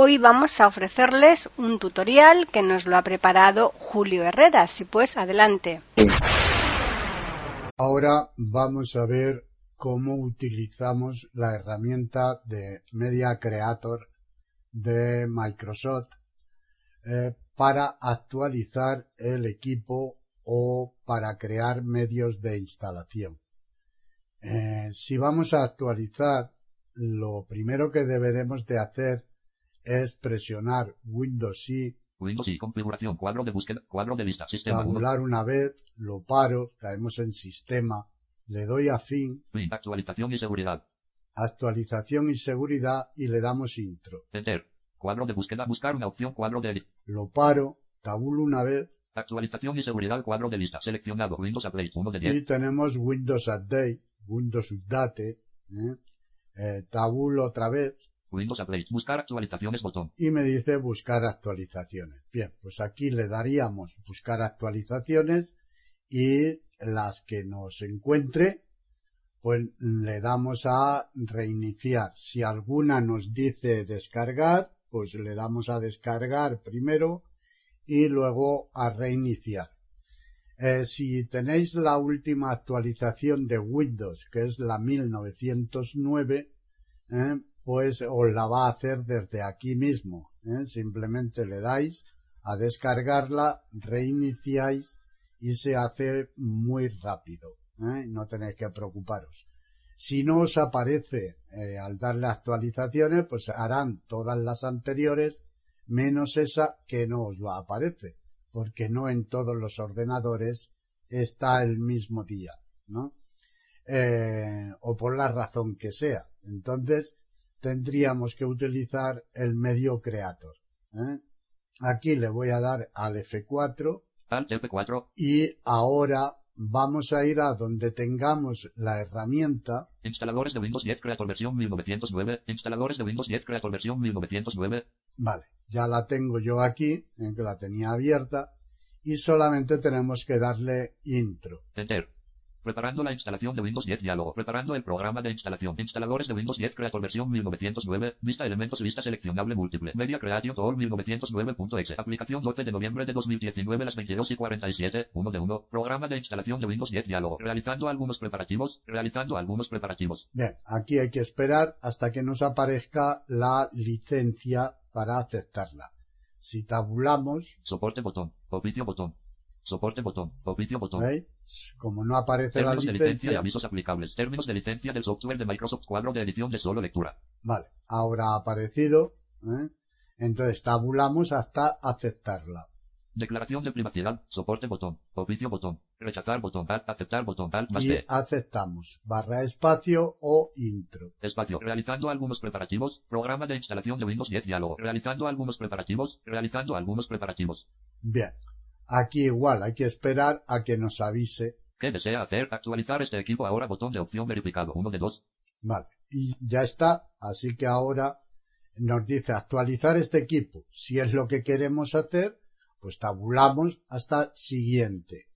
Hoy vamos a ofrecerles un tutorial que nos lo ha preparado Julio Herrera. Así pues, adelante. Ahora vamos a ver cómo utilizamos la herramienta de Media Creator de Microsoft eh, para actualizar el equipo o para crear medios de instalación. Eh, si vamos a actualizar, lo primero que deberemos de hacer es presionar Windows y Windows y configuración, cuadro de búsqueda, cuadro de lista, sistema tabular una vez, lo paro, caemos en sistema, le doy a fin, fin, actualización y seguridad, actualización y seguridad y le damos intro. Enter, cuadro de búsqueda, buscar una opción, cuadro de lo paro, tabulo una vez, Actualización y seguridad cuadro de lista seleccionado Windows Update 1 de 10. Y tenemos Windows Update, Windows Update, ¿eh? eh, tabulo otra vez. Windows Update, buscar actualizaciones botón. Y me dice buscar actualizaciones. Bien, pues aquí le daríamos buscar actualizaciones y las que nos encuentre, pues le damos a reiniciar. Si alguna nos dice descargar, pues le damos a descargar primero y luego a reiniciar. Eh, si tenéis la última actualización de Windows, que es la 1909, eh, pues os la va a hacer desde aquí mismo. Eh. Simplemente le dais a descargarla, reiniciáis y se hace muy rápido. No tenéis que preocuparos. Si no os aparece al darle actualizaciones, pues harán todas las anteriores menos esa que no os va a aparecer, porque no en todos los ordenadores está el mismo día. Eh, o por la razón que sea. Entonces tendríamos que utilizar el medio creator. ¿eh? Aquí le voy a dar al F4. Alt F4. Y ahora vamos a ir a donde tengamos la herramienta. Instaladores de Windows 10 Creator versión 1909. Instaladores de Windows 10 Creator versión 1909. Vale ya la tengo yo aquí, en que la tenía abierta, y solamente tenemos que darle intro. Enter. Preparando la instalación de Windows 10 diálogo. Preparando el programa de instalación. Instaladores de Windows 10 Creator versión 1909. Vista elementos vista seleccionable múltiple. Media Creation Tool 1909.exe. Aplicación 12 de noviembre de 2019 las 22 y 47. 1 de 1. Programa de instalación de Windows 10 diálogo. Realizando algunos preparativos. Realizando algunos preparativos. Bien, aquí hay que esperar hasta que nos aparezca la licencia para aceptarla. Si tabulamos. Soporte botón. Oficio botón. Soporte botón. Oficio botón. ¿Veis? Como no aparece Términos la de licencia. licencia y avisos aplicables. Términos de licencia del software de Microsoft cuadro de edición de solo lectura. Vale, ahora ha aparecido. ¿eh? Entonces tabulamos hasta aceptarla. Declaración de privacidad. Soporte botón. Oficio botón. Rechazar botón. Alt, aceptar botón. Alt Y aceptamos. Barra espacio o intro. Espacio. Realizando algunos preparativos. Programa de instalación de Windows 10 diálogo. Realizando algunos preparativos. Realizando algunos preparativos. Bien. Aquí igual hay que esperar a que nos avise. ¿Qué desea hacer? Actualizar este equipo ahora. Botón de opción verificado. Uno de dos. Vale. Y ya está. Así que ahora nos dice actualizar este equipo. Si es lo que queremos hacer, pues tabulamos hasta siguiente.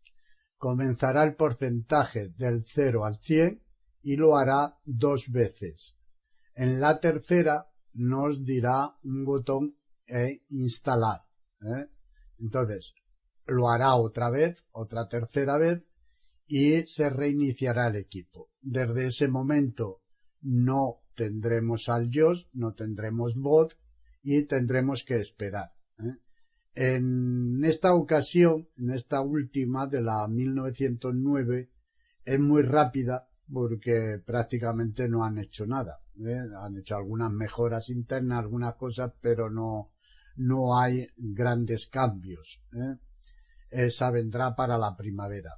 Comenzará el porcentaje del 0 al 100 y lo hará dos veces. En la tercera nos dirá un botón e instalar. ¿eh? Entonces, lo hará otra vez, otra tercera vez, y se reiniciará el equipo. Desde ese momento no tendremos al JOS, no tendremos bot y tendremos que esperar. ¿eh? En esta ocasión, en esta última de la 1909, es muy rápida porque prácticamente no han hecho nada. ¿eh? Han hecho algunas mejoras internas, algunas cosas, pero no, no hay grandes cambios. ¿eh? Esa vendrá para la primavera.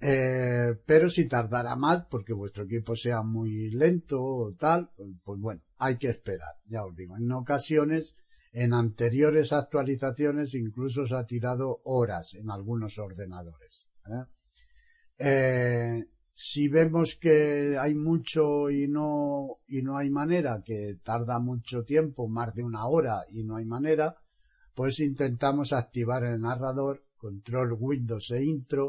Eh, pero si tardará más porque vuestro equipo sea muy lento o tal, pues bueno, hay que esperar, ya os digo. En ocasiones, en anteriores actualizaciones, incluso se ha tirado horas en algunos ordenadores. ¿eh? Eh, si vemos que hay mucho y no, y no hay manera, que tarda mucho tiempo, más de una hora y no hay manera, pues intentamos activar el narrador, control Windows e intro,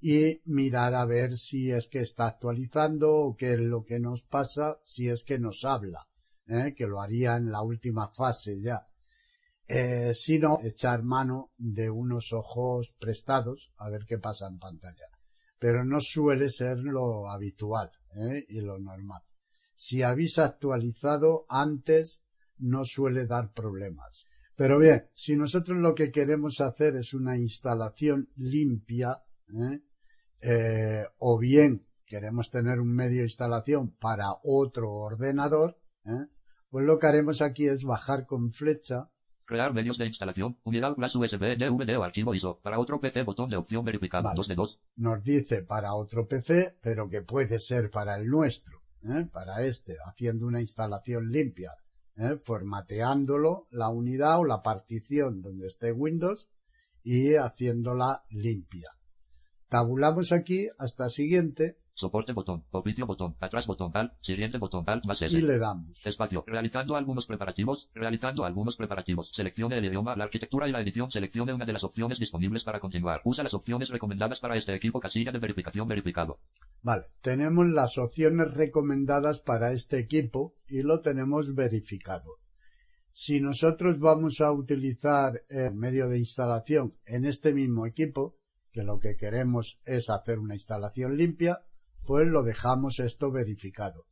y mirar a ver si es que está actualizando o qué es lo que nos pasa si es que nos habla, ¿eh? que lo haría en la última fase ya. Eh, si no, echar mano de unos ojos prestados a ver qué pasa en pantalla. Pero no suele ser lo habitual ¿eh? y lo normal. Si habéis actualizado antes, no suele dar problemas. Pero bien, si nosotros lo que queremos hacer es una instalación limpia, ¿eh? eh, o bien queremos tener un medio de instalación para otro ordenador, ¿eh? pues lo que haremos aquí es bajar con flecha. Crear medios de instalación, unidad plus USB, DVD o archivo ISO. Para otro PC, botón de opción verificado, Vale. 2 de 2. Nos dice para otro PC, pero que puede ser para el nuestro, ¿eh? para este, haciendo una instalación limpia, ¿eh? formateándolo, la unidad o la partición donde esté Windows y haciéndola limpia. Tabulamos aquí hasta siguiente Soporte botón, oficio botón, atrás botón, al, siguiente botón, al, más S. y le damos. Espacio. Realizando algunos preparativos. Realizando algunos preparativos. Seleccione el idioma, la arquitectura y la edición. Seleccione una de las opciones disponibles para continuar. Usa las opciones recomendadas para este equipo. Casilla de verificación verificado. Vale, tenemos las opciones recomendadas para este equipo y lo tenemos verificado. Si nosotros vamos a utilizar el medio de instalación en este mismo equipo, que lo que queremos es hacer una instalación limpia, pues lo dejamos esto verificado.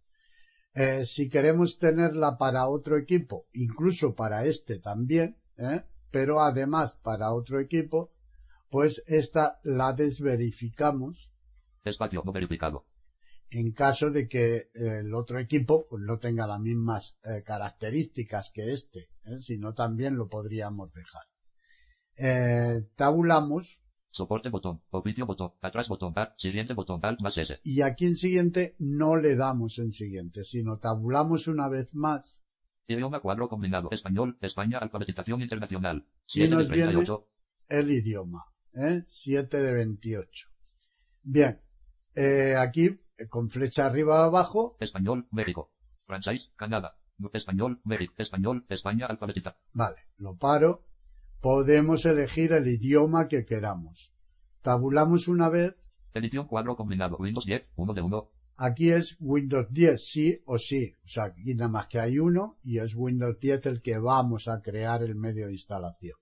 Eh, si queremos tenerla para otro equipo, incluso para este también, ¿eh? pero además para otro equipo, pues esta la desverificamos Espacio no verificado. en caso de que el otro equipo pues, no tenga las mismas eh, características que este, ¿eh? sino también lo podríamos dejar. Eh, tabulamos Soporte botón, oficio botón, atrás botón, al, siguiente botón, al, más S. y aquí en siguiente no le damos en siguiente, sino tabulamos una vez más Idioma cuadro combinado. Español, España, alfabetización internacional. Y 7 de nos viene- 38. el idioma, ¿eh? 7 de 28. Bien, eh, aquí eh, con flecha arriba abajo, Español, México. Francés, Canadá. Español, México. Español, España, alfabetización. vale, lo paro, podemos elegir el idioma que queramos. Tabulamos una vez Edición cuadro combinado. Windows 10, 1 de 1. Aquí es Windows 10, sí o sí. O sea, aquí nada más que hay uno y es Windows 10 el que vamos a crear el medio de instalación.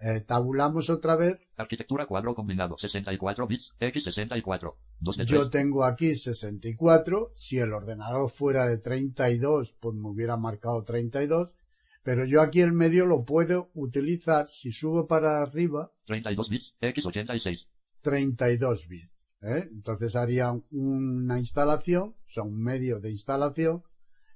Eh, tabulamos otra vez. Arquitectura cuadro combinado. 64 bits. X64. 2 de 3. Yo tengo aquí 64. Si el ordenador fuera de 32, pues me hubiera marcado 32. Pero yo aquí el medio lo puedo utilizar si subo para arriba 32 bits. X86. 32 bits. ¿eh? Entonces haría una instalación, o sea, un medio de instalación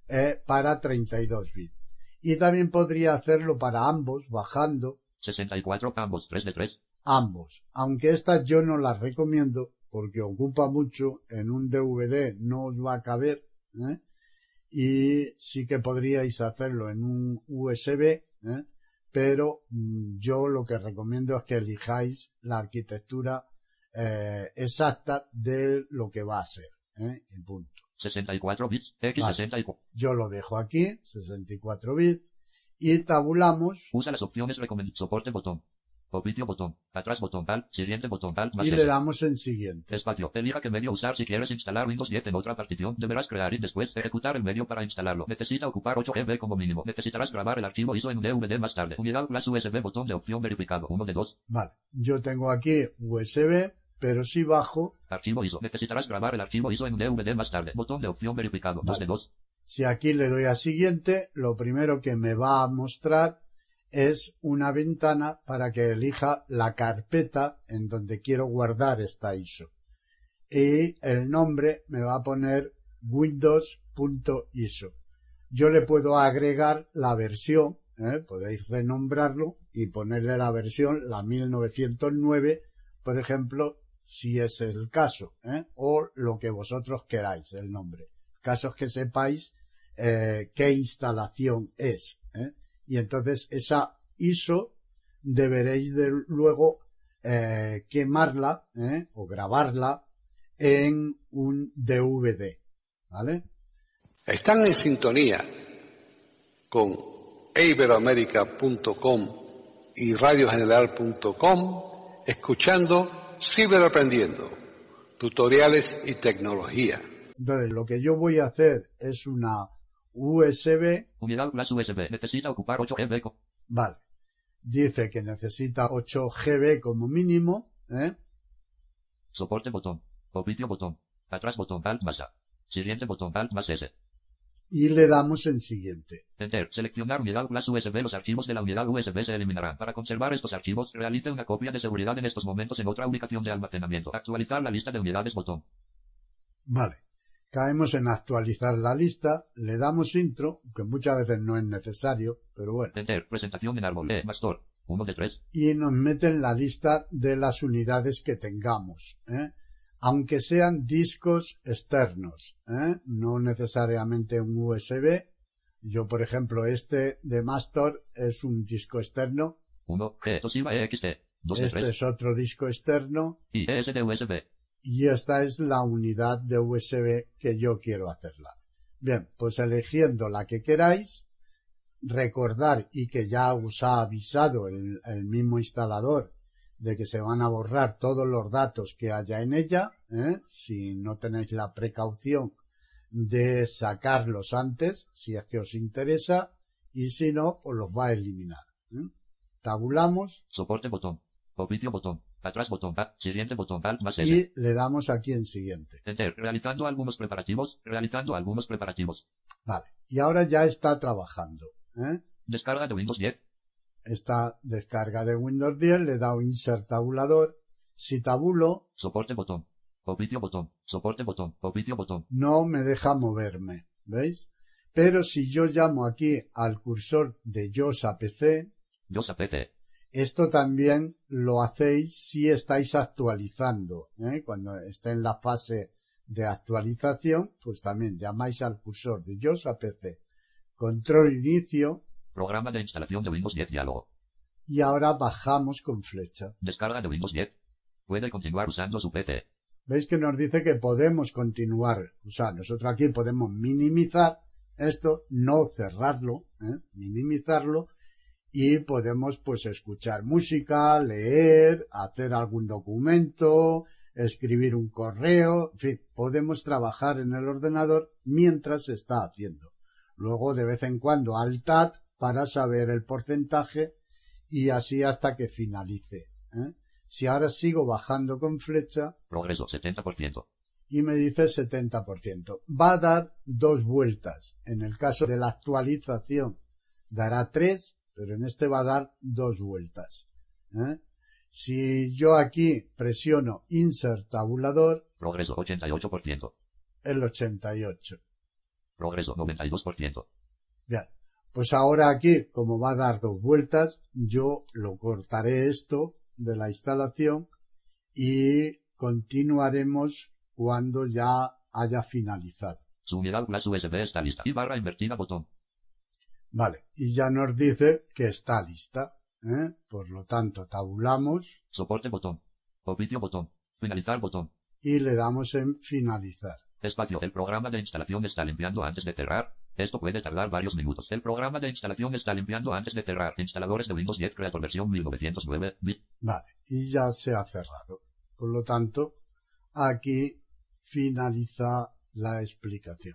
eh, para 32 bits. Y también podría hacerlo para ambos, bajando 64 ambos. 3 de 3. ambos. Aunque estas yo no las recomiendo porque ocupa mucho, en un DVD no os va a caber, ¿eh? Y sí que podríais hacerlo en un USB, ¿eh? pero mm, yo lo que recomiendo es que elijáis la arquitectura eh, exacta de lo que va a ser, ¿eh? y punto. 64 bits. X64. Yo lo dejo aquí, 64 bits, y tabulamos Usa las opciones. Soporte botón. Oficio botón. Atrás botón. Al. Siguiente botón. Al. Más y le damos en siguiente. Espacio. Elija qué medio usar si quieres instalar Windows 10 en otra partición. Deberás crear y después ejecutar el medio para instalarlo. Necesita ocupar 8 GB como mínimo. Necesitarás grabar el archivo ISO en un DVD más tarde. Unidad plus USB botón de opción verificado. 1 de 2. Vale, yo tengo aquí USB, pero si bajo, Archivo ISO. Necesitarás grabar el archivo ISO en DVD más tarde. Botón de opción verificado. 2 Vale. de 2. si aquí le doy a siguiente, lo primero que me va a mostrar es una ventana para que elija la carpeta en donde quiero guardar esta ISO. Y el nombre me va a poner windows.iso. Yo le puedo agregar la versión, ¿eh? podéis renombrarlo y ponerle la versión, la 1909, por ejemplo, si es el caso, ¿eh? o lo que vosotros queráis, el nombre. Casos que sepáis eh, qué instalación es. ¿eh? Y entonces esa ISO deberéis de luego eh, quemarla ¿eh? o grabarla en un DVD. ¿Vale? Están en sintonía con iberoamerica.com y radiogeneral.com escuchando Ciberaprendiendo, tutoriales y tecnología. Entonces lo que yo voy a hacer es una USB, Unidad Flash USB. Necesita ocupar 8 GB. vale, dice que necesita 8 GB como mínimo, ¿eh? Soporte botón. Oficio botón. Atrás botón. Alt más A. Siguiente botón. Alt más S. y le damos en siguiente. Enter. Seleccionar unidad Flash USB. Los archivos de la unidad USB se eliminarán. Para conservar estos archivos, realice una copia de seguridad en estos momentos en otra ubicación de almacenamiento. Actualizar la lista de unidades botón. Vale. Caemos en actualizar la lista, le damos intro, que muchas veces no es necesario, pero bueno, Enter. Presentación en árbol. E. Mastor. 1 de 3. y nos mete en la lista de las unidades que tengamos, ¿eh? aunque sean discos externos, ¿eh? no necesariamente un USB. Yo, por ejemplo, este de Master es un disco externo, 1. G. Toshiba EXT. 2 de este 3. es otro disco externo, Y ESD USB. Y esta es la unidad de USB que yo quiero hacerla. Bien, pues eligiendo la que queráis, recordar y que ya os ha avisado el, mismo instalador de que se van a borrar todos los datos que haya en ella, ¿eh? si no tenéis la precaución de sacarlos antes, si es que os interesa, y si no, pues los va a eliminar. ¿eh? Tabulamos Soporte botón. Oficio botón. Atrás botón. A. Siguiente botón. Alt más S. y le damos aquí en siguiente. Enter. Realizando algunos preparativos. Realizando algunos preparativos. Vale. Y ahora ya está trabajando. ¿eh? Descarga de Windows 10. Esta descarga de Windows 10 le da un insert tabulador. Si tabulo, Soporte botón. Oficio botón. Soporte botón. Oficio botón. no me deja moverme. ¿Veis? Pero si yo llamo aquí al cursor de JOS a PC, Dios PC. Esto también lo hacéis si estáis actualizando. ¿eh? Cuando esté en la fase de actualización, pues también llamáis al cursor de JOS a PC. Control inicio Programa de instalación de Windows 10 diálogo. y ahora bajamos con flecha. Descarga de Windows 10. Puede continuar usando su PC. ¿Veis que nos dice que podemos continuar? O sea, nosotros aquí podemos minimizar esto, no cerrarlo, ¿eh? minimizarlo y podemos pues escuchar música, leer, hacer algún documento, escribir un correo, en fin, podemos trabajar en el ordenador mientras se está haciendo. Luego de vez en cuando al TAT para saber el porcentaje y así hasta que finalice. ¿eh? Si ahora sigo bajando con flecha, Progreso 70%. y me dice 70%. Va a dar dos vueltas. En el caso de la actualización dará tres, pero en este va a dar dos vueltas. ¿eh? Si yo aquí presiono Insert Tabulador, Progreso 88%. el 88. Progreso 92%. Bien, pues ahora aquí, como va a dar dos vueltas, yo lo cortaré esto de la instalación y continuaremos cuando ya haya finalizado. Su unidad Flash USB está lista. Y barra invertida botón. Vale, y ya nos dice que está lista. ¿eh? Por lo tanto, tabulamos Soporte botón. Oficio botón. Finalizar botón. y le damos en finalizar. Espacio. El programa de instalación está limpiando antes de cerrar. Esto puede tardar varios minutos. El programa de instalación está limpiando antes de cerrar. Instaladores de Windows 10 Creator versión 1909. bit. Vale, y ya se ha cerrado. Por lo tanto, aquí finaliza la explicación.